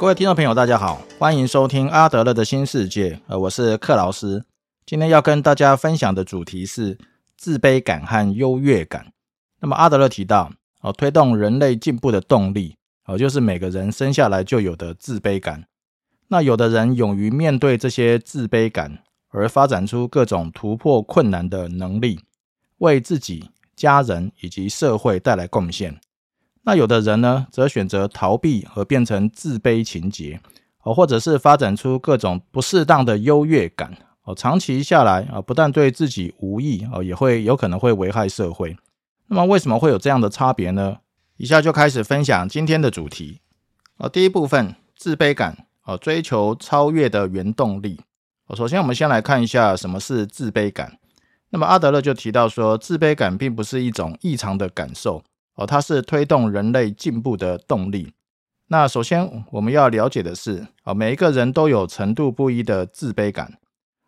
各位听众朋友，大家好，欢迎收听阿德勒的新世界。呃，我是克劳斯，今天要跟大家分享的主题是自卑感和优越感。那么阿德勒提到，哦，推动人类进步的动力，哦，就是每个人生下来就有的自卑感。那有的人勇于面对这些自卑感，而发展出各种突破困难的能力，为自己、家人以及社会带来贡献。那有的人呢，则选择逃避和变成自卑情节，哦，或者是发展出各种不适当的优越感，哦，长期下来啊，不但对自己无益，哦，也会有可能会危害社会。那么为什么会有这样的差别呢？以下就开始分享今天的主题。哦，第一部分，自卑感，哦，追求超越的原动力。哦，首先我们先来看一下什么是自卑感。那么阿德勒就提到说，自卑感并不是一种异常的感受。哦，它是推动人类进步的动力。那首先我们要了解的是，哦，每一个人都有程度不一的自卑感。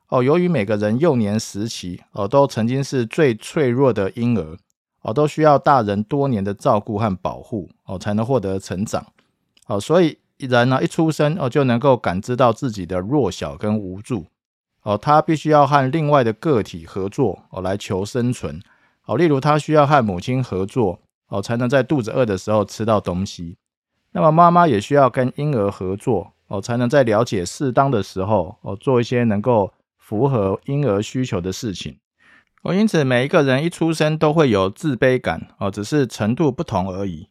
哦，由于每个人幼年时期，哦，都曾经是最脆弱的婴儿，哦，都需要大人多年的照顾和保护，哦，才能获得成长。哦，所以人呢，一出生，哦，就能够感知到自己的弱小跟无助。哦，他必须要和另外的个体合作，哦，来求生存。哦，例如他需要和母亲合作。哦，才能在肚子饿的时候吃到东西。那么妈妈也需要跟婴儿合作哦，才能在了解适当的时候哦，做一些能够符合婴儿需求的事情。哦，因此每一个人一出生都会有自卑感哦，只是程度不同而已。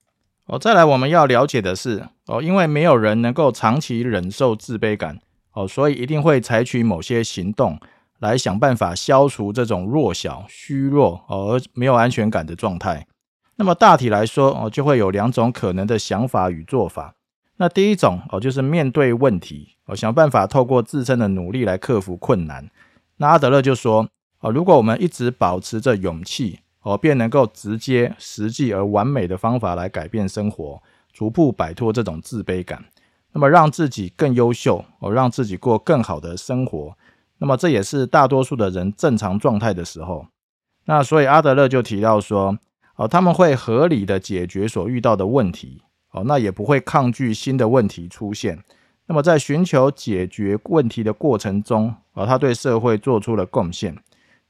哦，再来我们要了解的是哦，因为没有人能够长期忍受自卑感哦，所以一定会采取某些行动来想办法消除这种弱小、虚弱而没有安全感的状态。那么大体来说哦，就会有两种可能的想法与做法。那第一种哦，就是面对问题哦，想办法透过自身的努力来克服困难。那阿德勒就说哦，如果我们一直保持着勇气哦，便能够直接、实际而完美的方法来改变生活，逐步摆脱这种自卑感，那么让自己更优秀哦，让自己过更好的生活。那么这也是大多数的人正常状态的时候。那所以阿德勒就提到说。哦，他们会合理的解决所遇到的问题，哦，那也不会抗拒新的问题出现。那么在寻求解决问题的过程中，哦，他对社会做出了贡献。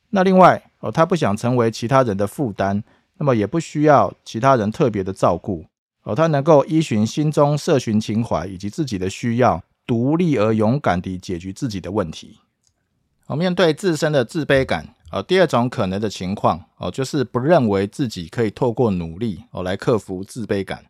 那另外，哦，他不想成为其他人的负担，那么也不需要其他人特别的照顾。哦，他能够依循心中社群情怀以及自己的需要，独立而勇敢地解决自己的问题。哦，面对自身的自卑感。哦，第二种可能的情况哦，就是不认为自己可以透过努力哦来克服自卑感，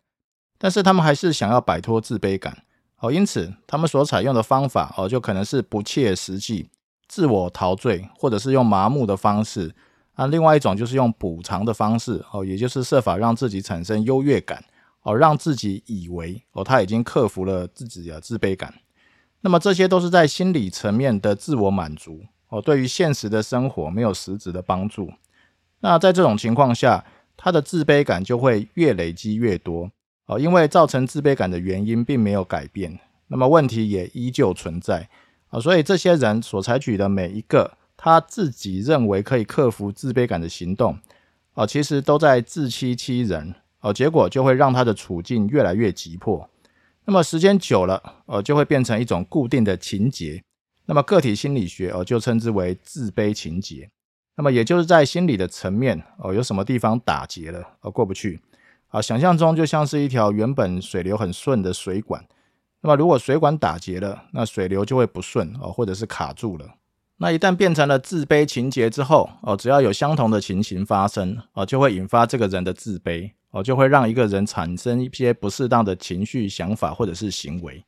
但是他们还是想要摆脱自卑感哦，因此他们所采用的方法哦，就可能是不切实际、自我陶醉，或者是用麻木的方式啊。另外一种就是用补偿的方式哦，也就是设法让自己产生优越感哦，让自己以为哦他已经克服了自己的自卑感。那么这些都是在心理层面的自我满足。哦，对于现实的生活没有实质的帮助。那在这种情况下，他的自卑感就会越累积越多。哦，因为造成自卑感的原因并没有改变，那么问题也依旧存在。啊，所以这些人所采取的每一个他自己认为可以克服自卑感的行动，哦，其实都在自欺欺人。哦，结果就会让他的处境越来越急迫。那么时间久了，呃，就会变成一种固定的情节。那么个体心理学哦，就称之为自卑情节。那么也就是在心理的层面哦，有什么地方打结了而过不去啊？想象中就像是一条原本水流很顺的水管。那么如果水管打结了，那水流就会不顺哦，或者是卡住了。那一旦变成了自卑情节之后哦，只要有相同的情形发生哦，就会引发这个人的自卑哦，就会让一个人产生一些不适当的情绪、想法或者是行为。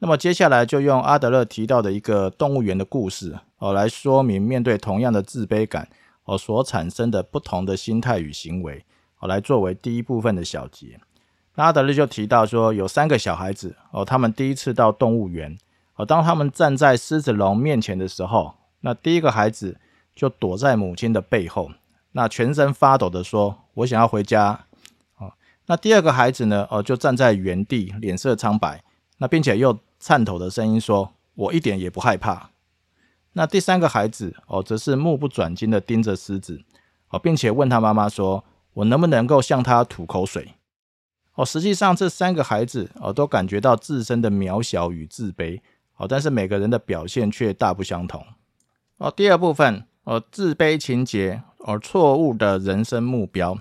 那么接下来就用阿德勒提到的一个动物园的故事哦，来说明面对同样的自卑感哦所产生的不同的心态与行为哦，来作为第一部分的小结。那阿德勒就提到说，有三个小孩子哦，他们第一次到动物园哦，当他们站在狮子龙面前的时候，那第一个孩子就躲在母亲的背后，那全身发抖的说：“我想要回家。”哦，那第二个孩子呢？哦，就站在原地，脸色苍白，那并且又。颤抖的声音说：“我一点也不害怕。”那第三个孩子哦，则是目不转睛的盯着狮子哦，并且问他妈妈说：“我能不能够向他吐口水？”哦，实际上这三个孩子哦都感觉到自身的渺小与自卑哦，但是每个人的表现却大不相同哦。第二部分哦，自卑情节哦，错误的人生目标。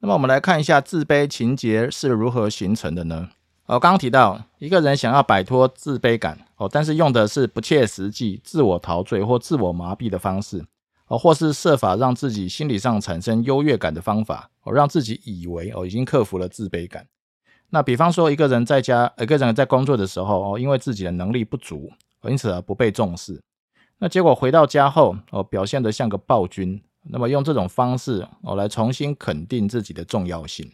那么我们来看一下自卑情节是如何形成的呢？哦，刚刚提到一个人想要摆脱自卑感哦，但是用的是不切实际、自我陶醉或自我麻痹的方式哦，或是设法让自己心理上产生优越感的方法。哦，让自己以为哦已经克服了自卑感。那比方说，一个人在家，一个人在工作的时候哦，因为自己的能力不足，因此而不被重视。那结果回到家后哦，表现得像个暴君。那么用这种方式哦，来重新肯定自己的重要性。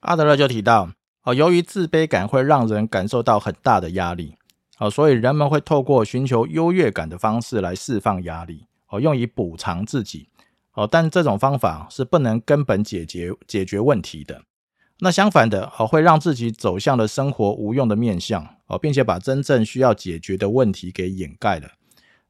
阿德勒就提到哦，由于自卑感会让人感受到很大的压力哦，所以人们会透过寻求优越感的方式来释放压力哦，用以补偿自己。哦，但这种方法是不能根本解决解决问题的。那相反的，哦，会让自己走向了生活无用的面向，哦，并且把真正需要解决的问题给掩盖了。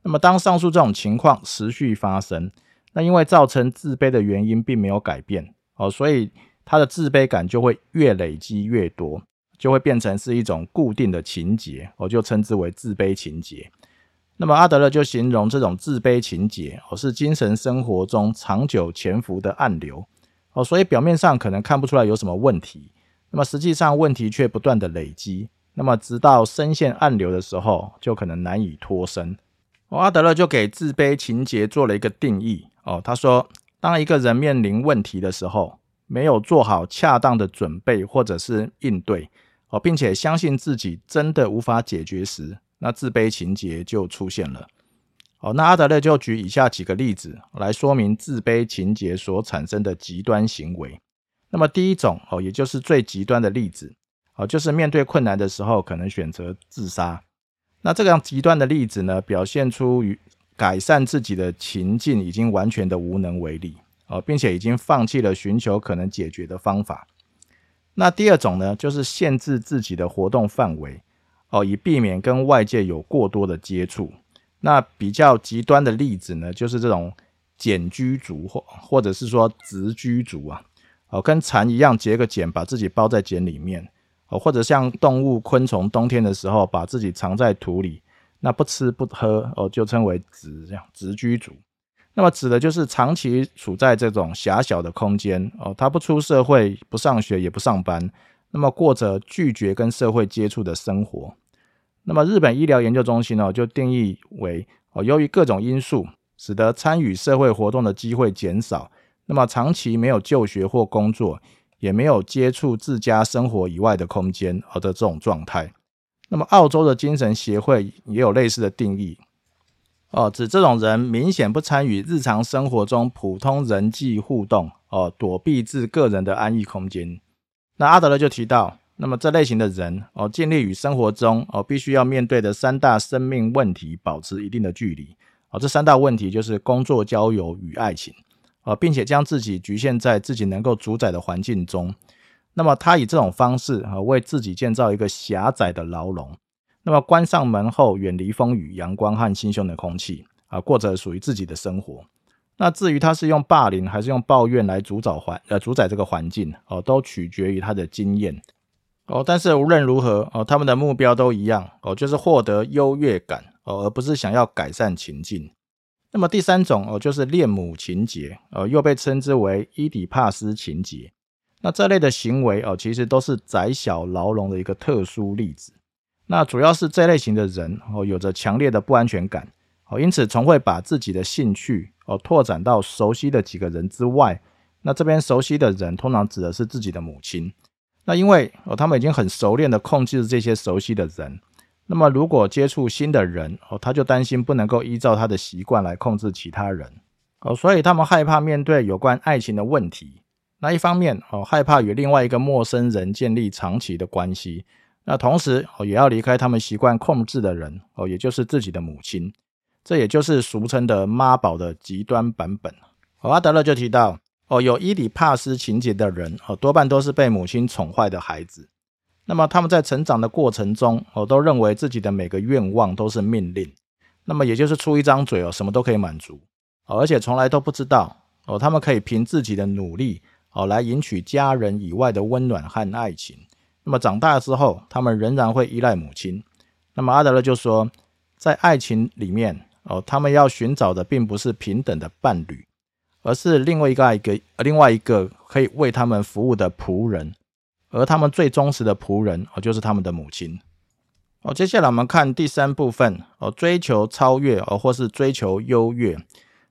那么，当上述这种情况持续发生，那因为造成自卑的原因并没有改变，哦，所以他的自卑感就会越累积越多，就会变成是一种固定的情节，我就称之为自卑情节。那么阿德勒就形容这种自卑情节哦，是精神生活中长久潜伏的暗流哦，所以表面上可能看不出来有什么问题，那么实际上问题却不断的累积，那么直到深陷暗流的时候，就可能难以脱身。哦，阿德勒就给自卑情节做了一个定义哦，他说，当一个人面临问题的时候，没有做好恰当的准备或者是应对哦，并且相信自己真的无法解决时。那自卑情节就出现了。哦，那阿德勒就举以下几个例子来说明自卑情节所产生的极端行为。那么第一种哦，也就是最极端的例子哦，就是面对困难的时候可能选择自杀。那这样极端的例子呢，表现出与改善自己的情境已经完全的无能为力哦，并且已经放弃了寻求可能解决的方法。那第二种呢，就是限制自己的活动范围。哦，以避免跟外界有过多的接触。那比较极端的例子呢，就是这种茧居族或或者是说直居族啊，哦，跟蚕一样结个茧，把自己包在茧里面，哦，或者像动物、昆虫，冬天的时候把自己藏在土里，那不吃不喝，哦，就称为直这样直居族。那么指的就是长期处在这种狭小的空间，哦，他不出社会，不上学，也不上班，那么过着拒绝跟社会接触的生活。那么，日本医疗研究中心呢，就定义为哦，由于各种因素，使得参与社会活动的机会减少，那么长期没有就学或工作，也没有接触自家生活以外的空间，而的这种状态。那么，澳洲的精神协会也有类似的定义哦，指这种人明显不参与日常生活中普通人际互动哦，躲避至个人的安逸空间。那阿德勒就提到。那么这类型的人哦，尽力与生活中哦必须要面对的三大生命问题保持一定的距离哦。这三大问题就是工作、交友与爱情哦，并且将自己局限在自己能够主宰的环境中。那么他以这种方式啊，为自己建造一个狭窄的牢笼。那么关上门后，远离风雨、阳光和新鲜的空气啊，过着属于自己的生活。那至于他是用霸凌还是用抱怨来主导环呃主宰这个环境哦，都取决于他的经验。哦，但是无论如何，哦，他们的目标都一样，哦，就是获得优越感，哦，而不是想要改善情境。那么第三种，哦，就是恋母情节，哦，又被称之为伊底帕斯情节。那这类的行为，哦，其实都是窄小牢笼的一个特殊例子。那主要是这类型的人，哦，有着强烈的不安全感，哦，因此从会把自己的兴趣，哦，拓展到熟悉的几个人之外。那这边熟悉的人，通常指的是自己的母亲。那因为哦，他们已经很熟练的控制这些熟悉的人，那么如果接触新的人哦，他就担心不能够依照他的习惯来控制其他人哦，所以他们害怕面对有关爱情的问题。那一方面哦，害怕与另外一个陌生人建立长期的关系，那同时哦，也要离开他们习惯控制的人哦，也就是自己的母亲，这也就是俗称的妈宝的极端版本。哦阿德勒就提到。哦，有伊底帕斯情节的人哦，多半都是被母亲宠坏的孩子。那么他们在成长的过程中哦，都认为自己的每个愿望都是命令，那么也就是出一张嘴哦，什么都可以满足哦，而且从来都不知道哦，他们可以凭自己的努力哦，来赢取家人以外的温暖和爱情那么长大之后，他们仍然会依赖母亲。那么阿德勒就说，在爱情里面哦，他们要寻找的并不是平等的伴侣，而是另外一个一个另外一个可以为他们服务的仆人。而他们最忠实的仆人哦，就是他们的母亲。哦，接下来我们看第三部分哦，追求超越哦，或是追求优越。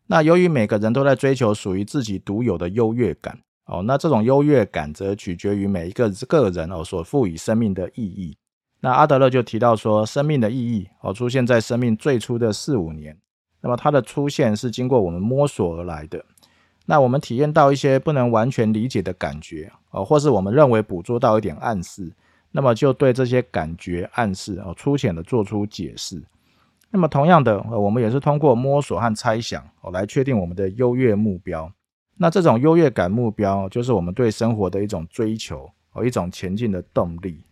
那由于每个人都在追求属于自己独有的优越感哦，那这种优越感则取决于每一个个人哦所赋予生命的意义。那阿德勒就提到说，生命的意义哦出现在生命最初的四五年，那么它的出现是经过我们摸索而来的。那我们体验到一些不能完全理解的感觉哦，或是我们认为捕捉到一点暗示，那么就对这些感觉暗示哦粗浅的做出解释。那么同样的，我们也是通过摸索和猜想哦来确定我们的优越目标。那这种优越感目标就是我们对生活的一种追求哦，一种前进的动力。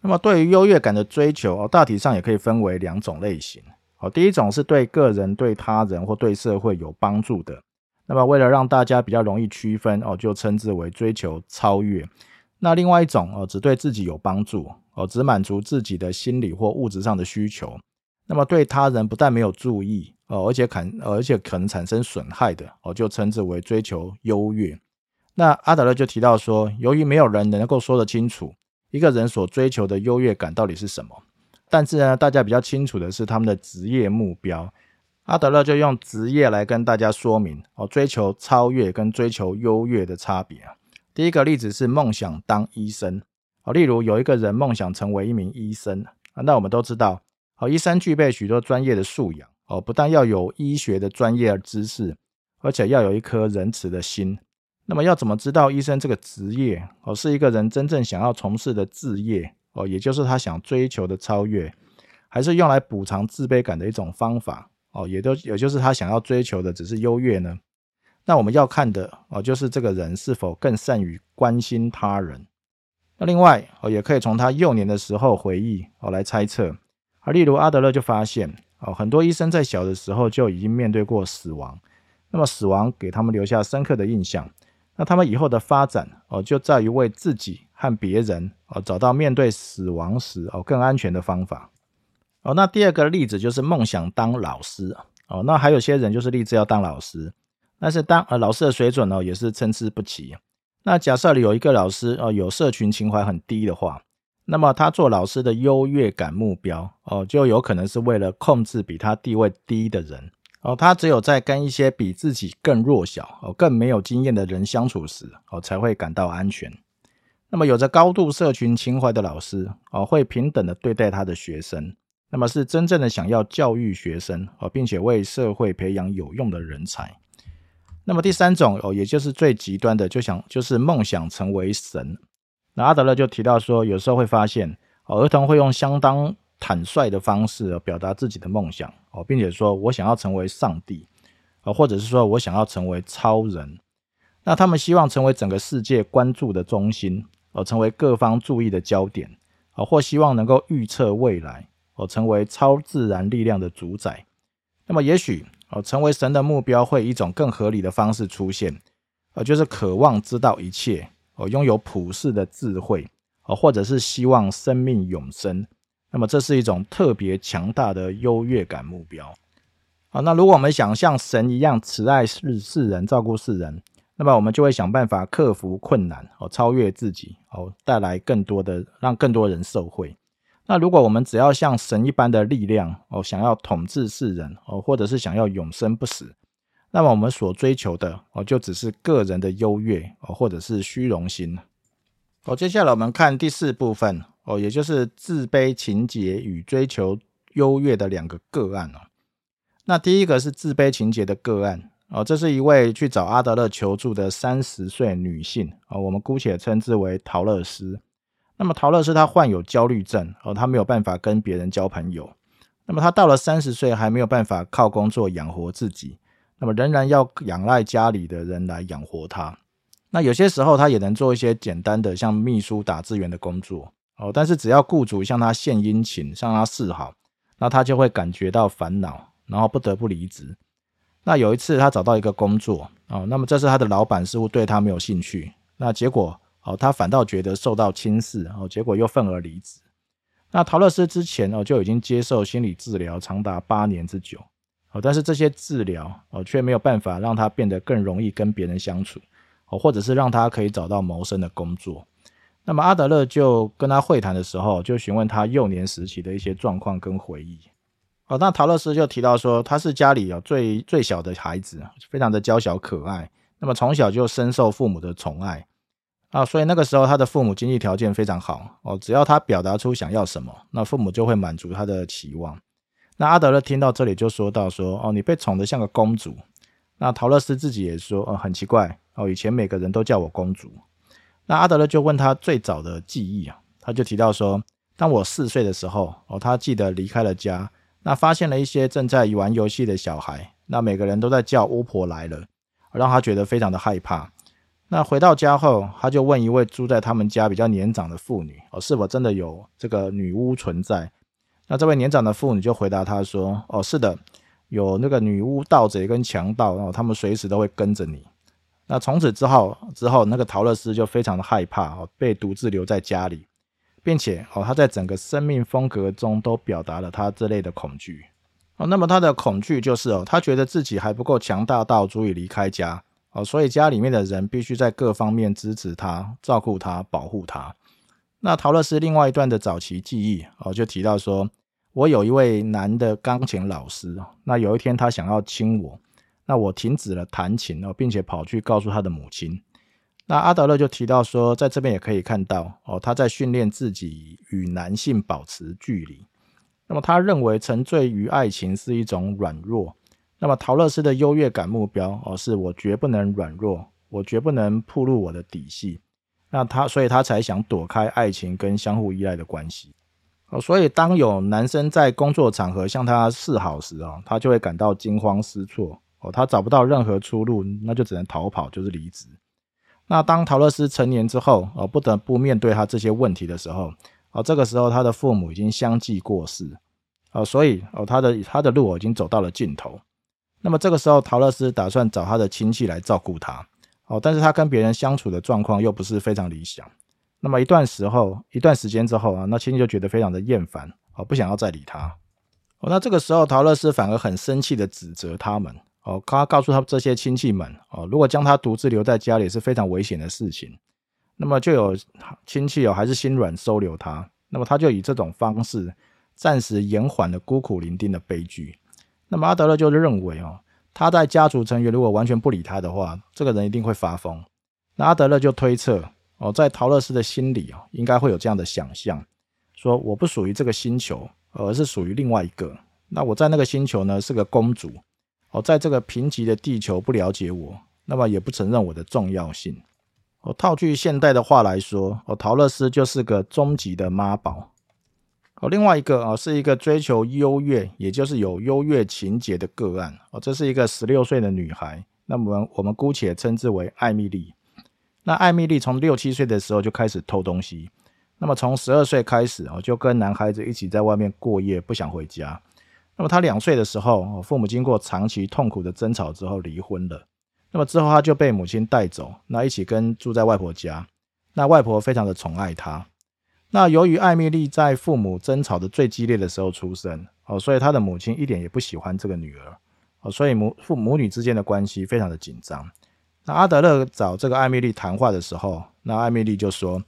那么对于优越感的追求哦，大体上也可以分为两种类型哦。第一种是对个人、对他人或对社会有帮助的。那么，为了让大家比较容易区分哦，就称之为追求超越。那另外一种哦，只对自己有帮助哦，只满足自己的心理或物质上的需求。那么对他人不但没有注意哦，而且肯而且可能产生损害的哦，就称之为追求优越。那阿德勒就提到说，由于没有人能够说得清楚一个人所追求的优越感到底是什么，但是呢，大家比较清楚的是他们的职业目标。阿德勒就用职业来跟大家说明哦，追求超越跟追求优越的差别。第一个例子是梦想当医生哦，例如有一个人梦想成为一名医生啊，那我们都知道哦，医生具备许多专业的素养哦，不但要有医学的专业知识，而且要有一颗仁慈的心。那么要怎么知道医生这个职业哦，是一个人真正想要从事的职业哦，也就是他想追求的超越，还是用来补偿自卑感的一种方法？哦，也都也就是他想要追求的只是优越呢？那我们要看的哦，就是这个人是否更善于关心他人。那另外哦，也可以从他幼年的时候回忆哦来猜测。而例如阿德勒就发现哦，很多医生在小的时候就已经面对过死亡，那么死亡给他们留下深刻的印象。那他们以后的发展哦，就在于为自己和别人哦找到面对死亡时哦更安全的方法。哦，那第二个例子就是梦想当老师哦，那还有些人就是立志要当老师，但是当呃老师的水准呢也是参差不齐。那假设有一个老师哦有社群情怀很低的话，那么他做老师的优越感目标哦就有可能是为了控制比他地位低的人哦，他只有在跟一些比自己更弱小哦更没有经验的人相处时哦才会感到安全。那么有着高度社群情怀的老师哦会平等的对待他的学生。那么是真正的想要教育学生哦，并且为社会培养有用的人才。那么第三种哦，也就是最极端的，就想就是梦想成为神。那阿德勒就提到说，有时候会发现哦，儿童会用相当坦率的方式表达自己的梦想哦，并且说我想要成为上帝哦，或者是说我想要成为超人。那他们希望成为整个世界关注的中心哦，成为各方注意的焦点哦，或希望能够预测未来。哦，成为超自然力量的主宰，那么也许哦，成为神的目标会以一种更合理的方式出现，呃，就是渴望知道一切，哦，拥有普世的智慧，哦，或者是希望生命永生，那么这是一种特别强大的优越感目标。好，那如果我们想像神一样慈爱世世人，照顾世人，那么我们就会想办法克服困难，哦，超越自己，哦，带来更多的，让更多人受惠。那如果我们只要像神一般的力量哦，想要统治世人哦，或者是想要永生不死，那么我们所追求的哦，就只是个人的优越哦，或者是虚荣心。哦，接下来我们看第四部分哦，也就是自卑情节与追求优越的两个个案哦。那第一个是自卑情节的个案哦，这是一位去找阿德勒求助的三十岁女性哦，我们姑且称之为陶乐斯。那么陶乐是他患有焦虑症，哦，她没有办法跟别人交朋友。那么她到了三十岁还没有办法靠工作养活自己，那么仍然要仰赖家里的人来养活他。那有些时候他也能做一些简单的像秘书打字员的工作，哦，但是只要雇主向他献殷勤，向他示好，那他就会感觉到烦恼，然后不得不离职。那有一次他找到一个工作，哦，那么这是他的老板似乎对他没有兴趣，那结果。哦，他反倒觉得受到轻视，哦，结果又愤而离职。那陶乐斯之前哦就已经接受心理治疗长达八年之久，哦，但是这些治疗哦却没有办法让他变得更容易跟别人相处，哦，或者是让他可以找到谋生的工作。那么阿德勒就跟他会谈的时候，就询问他幼年时期的一些状况跟回忆。哦，那陶乐斯就提到说，他是家里有最最小的孩子，非常的娇小可爱，那么从小就深受父母的宠爱。啊，所以那个时候他的父母经济条件非常好哦，只要他表达出想要什么，那父母就会满足他的期望。那阿德勒听到这里就说到说，哦，你被宠得像个公主。那陶乐斯自己也说，哦，很奇怪哦，以前每个人都叫我公主。那阿德勒就问他最早的记忆啊，他就提到说，当我四岁的时候，哦，他记得离开了家，那发现了一些正在玩游戏的小孩，那每个人都在叫巫婆来了，让他觉得非常的害怕。那回到家后，他就问一位住在他们家比较年长的妇女：“哦，是否真的有这个女巫存在？”那这位年长的妇女就回答他说：“哦，是的，有那个女巫、盗贼跟强盗，哦，他们随时都会跟着你。”那从此之后，之后那个陶乐斯就非常的害怕，哦，被独自留在家里，并且哦，他在整个生命风格中都表达了他这类的恐惧。哦，那么他的恐惧就是哦，他觉得自己还不够强大到足以离开家。哦，所以家里面的人必须在各方面支持他、照顾他、保护他。那陶乐斯另外一段的早期记忆哦，就提到说，我有一位男的钢琴老师，那有一天他想要亲我，那我停止了弹琴哦，并且跑去告诉他的母亲。那阿德勒就提到说，在这边也可以看到哦，他在训练自己与男性保持距离。那么他认为沉醉于爱情是一种软弱。那么陶乐斯的优越感目标哦，是我绝不能软弱，我绝不能暴露我的底细。那他，所以他才想躲开爱情跟相互依赖的关系哦。所以当有男生在工作场合向他示好时啊，他就会感到惊慌失措哦，他找不到任何出路，那就只能逃跑，就是离职。那当陶乐斯成年之后哦，不得不面对他这些问题的时候哦，这个时候他的父母已经相继过世哦，所以哦，他的他的路已经走到了尽头。那么这个时候，陶乐斯打算找他的亲戚来照顾他，哦，但是他跟别人相处的状况又不是非常理想。那么一段时候，一段时间之后啊，那亲戚就觉得非常的厌烦，哦，不想要再理他。哦，那这个时候，陶乐斯反而很生气的指责他们，哦，他告诉他这些亲戚们，哦，如果将他独自留在家里是非常危险的事情。那么就有亲戚哦，还是心软收留他。那么他就以这种方式，暂时延缓了孤苦伶仃的悲剧。那么阿德勒就认为哦，他在家族成员如果完全不理他的话，这个人一定会发疯。那阿德勒就推测哦，在陶乐斯的心里哦，应该会有这样的想象，说我不属于这个星球，而是属于另外一个。那我在那个星球呢是个公主哦，在这个贫瘠的地球不了解我，那么也不承认我的重要性。哦，套句现代的话来说，哦，陶乐斯就是个终极的妈宝。哦，另外一个啊，是一个追求优越，也就是有优越情节的个案哦。这是一个十六岁的女孩，那么我们姑且称之为艾米丽。那艾米丽从六七岁的时候就开始偷东西，那么从十二岁开始哦，就跟男孩子一起在外面过夜，不想回家。那么她两岁的时候，父母经过长期痛苦的争吵之后离婚了。那么之后她就被母亲带走，那一起跟住在外婆家。那外婆非常的宠爱她。那由于艾米丽在父母争吵的最激烈的时候出生哦，所以她的母亲一点也不喜欢这个女儿哦，所以母父母女之间的关系非常的紧张。那阿德勒找这个艾米丽谈话的时候，那艾米丽就说：“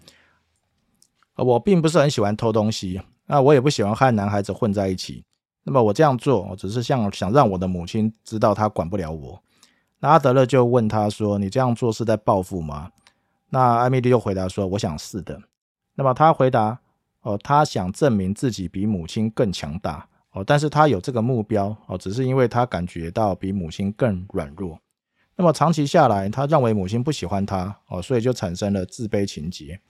我并不是很喜欢偷东西，那我也不喜欢和男孩子混在一起。那么我这样做，我只是想想让我的母亲知道她管不了我。”那阿德勒就问他说：“你这样做是在报复吗？”那艾米丽又回答说：“我想是的。”那么他回答：“哦，他想证明自己比母亲更强大哦，但是他有这个目标哦，只是因为他感觉到比母亲更软弱。那么长期下来，他认为母亲不喜欢他哦，所以就产生了自卑情节。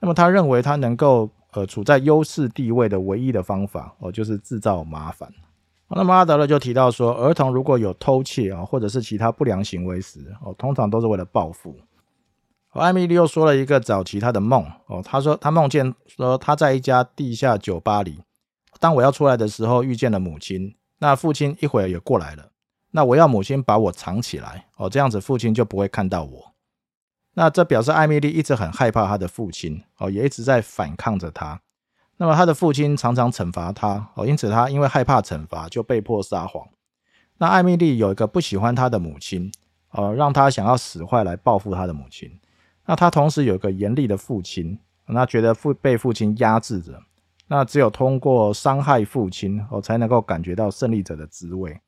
那么他认为他能够呃处在优势地位的唯一的方法哦，就是制造麻烦。那么阿德勒就提到说，儿童如果有偷窃啊，或者是其他不良行为时哦，通常都是为了报复。”艾米丽又说了一个早期她的梦哦，她说她梦见说她在一家地下酒吧里，当我要出来的时候遇见了母亲，那父亲一会儿也过来了，那我要母亲把我藏起来哦，这样子父亲就不会看到我。那这表示艾米丽一直很害怕她的父亲哦，也一直在反抗着他。那么她的父亲常常惩罚她哦，因此她因为害怕惩罚，就被迫撒谎。那艾米丽有一个不喜欢她的母亲哦，让她想要使坏来报复她的母亲。那他同时有个严厉的父亲，那觉得父被父亲压制着。那只有通过伤害父亲哦，才能够感觉到胜利者的滋味。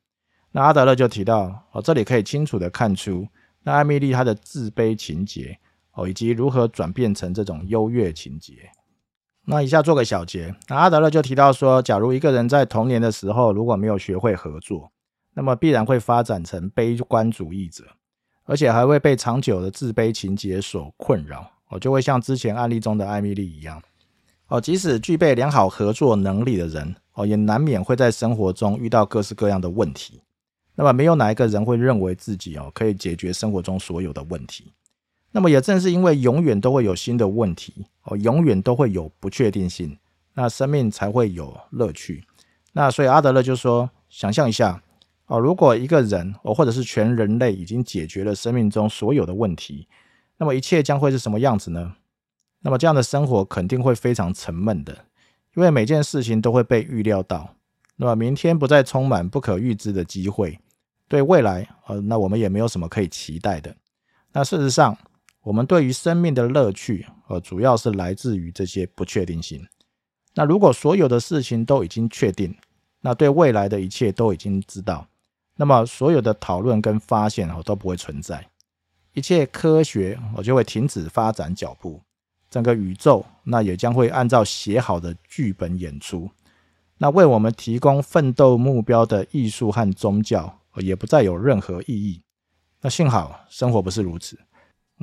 那阿德勒就提到哦，这里可以清楚的看出。那艾米丽她的自卑情节哦，以及如何转变成这种优越情节。那以下做个小结。那阿德勒就提到说，假如一个人在童年的时候如果没有学会合作，那么必然会发展成悲观主义者，而且还会被长久的自卑情节所困扰。哦，就会像之前案例中的艾米丽一样。哦，即使具备良好合作能力的人，哦，也难免会在生活中遇到各式各样的问题。那么没有哪一个人会认为自己哦可以解决生活中所有的问题。那么也正是因为永远都会有新的问题哦，永远都会有不确定性，那生命才会有乐趣。那所以阿德勒就说：想象一下哦，如果一个人哦或者是全人类已经解决了生命中所有的问题，那么一切将会是什么样子呢？那么这样的生活肯定会非常沉闷的，因为每件事情都会被预料到。那么明天不再充满不可预知的机会。对未来，呃，那我们也没有什么可以期待的。那事实上，我们对于生命的乐趣，呃，主要是来自于这些不确定性。那如果所有的事情都已经确定，那对未来的一切都已经知道，那么所有的讨论跟发现哦都不会存在，一切科学我就会停止发展脚步，整个宇宙那也将会按照写好的剧本演出。那为我们提供奋斗目标的艺术和宗教。也不再有任何意义。那幸好生活不是如此，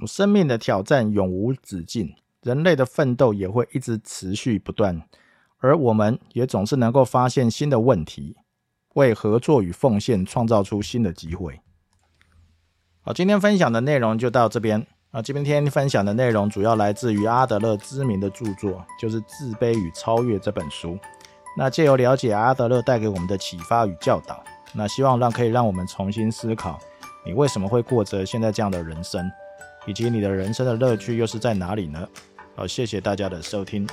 生命的挑战永无止境，人类的奋斗也会一直持续不断，而我们也总是能够发现新的问题，为合作与奉献创造出新的机会。好，今天分享的内容就到这边啊。今天分享的内容主要来自于阿德勒知名的著作，就是《自卑与超越》这本书。那借由了解阿德勒带给我们的启发与教导。那希望让可以让我们重新思考，你为什么会过着现在这样的人生，以及你的人生的乐趣又是在哪里呢？好，谢谢大家的收听。